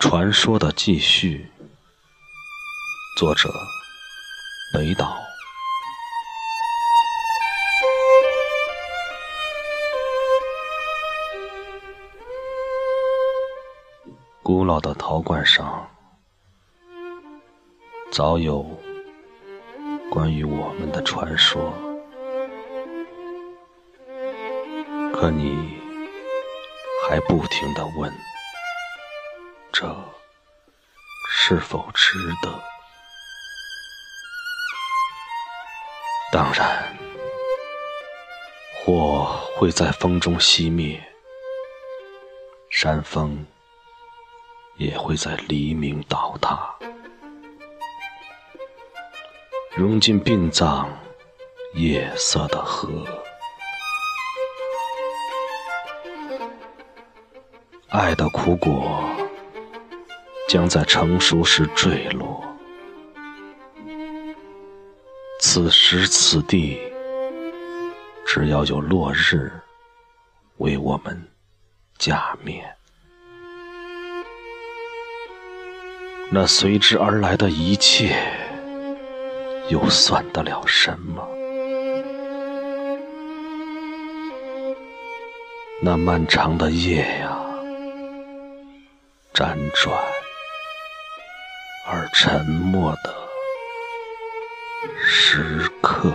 传说的继续，作者北岛。古老的陶罐上，早有关于我们的传说，可你还不停的问。这是否值得？当然，火会在风中熄灭，山峰也会在黎明倒塌，融进殡葬夜色的河，爱的苦果。将在成熟时坠落。此时此地，只要有落日为我们加冕，那随之而来的一切，又算得了什么？那漫长的夜呀，辗转。而沉默的时刻。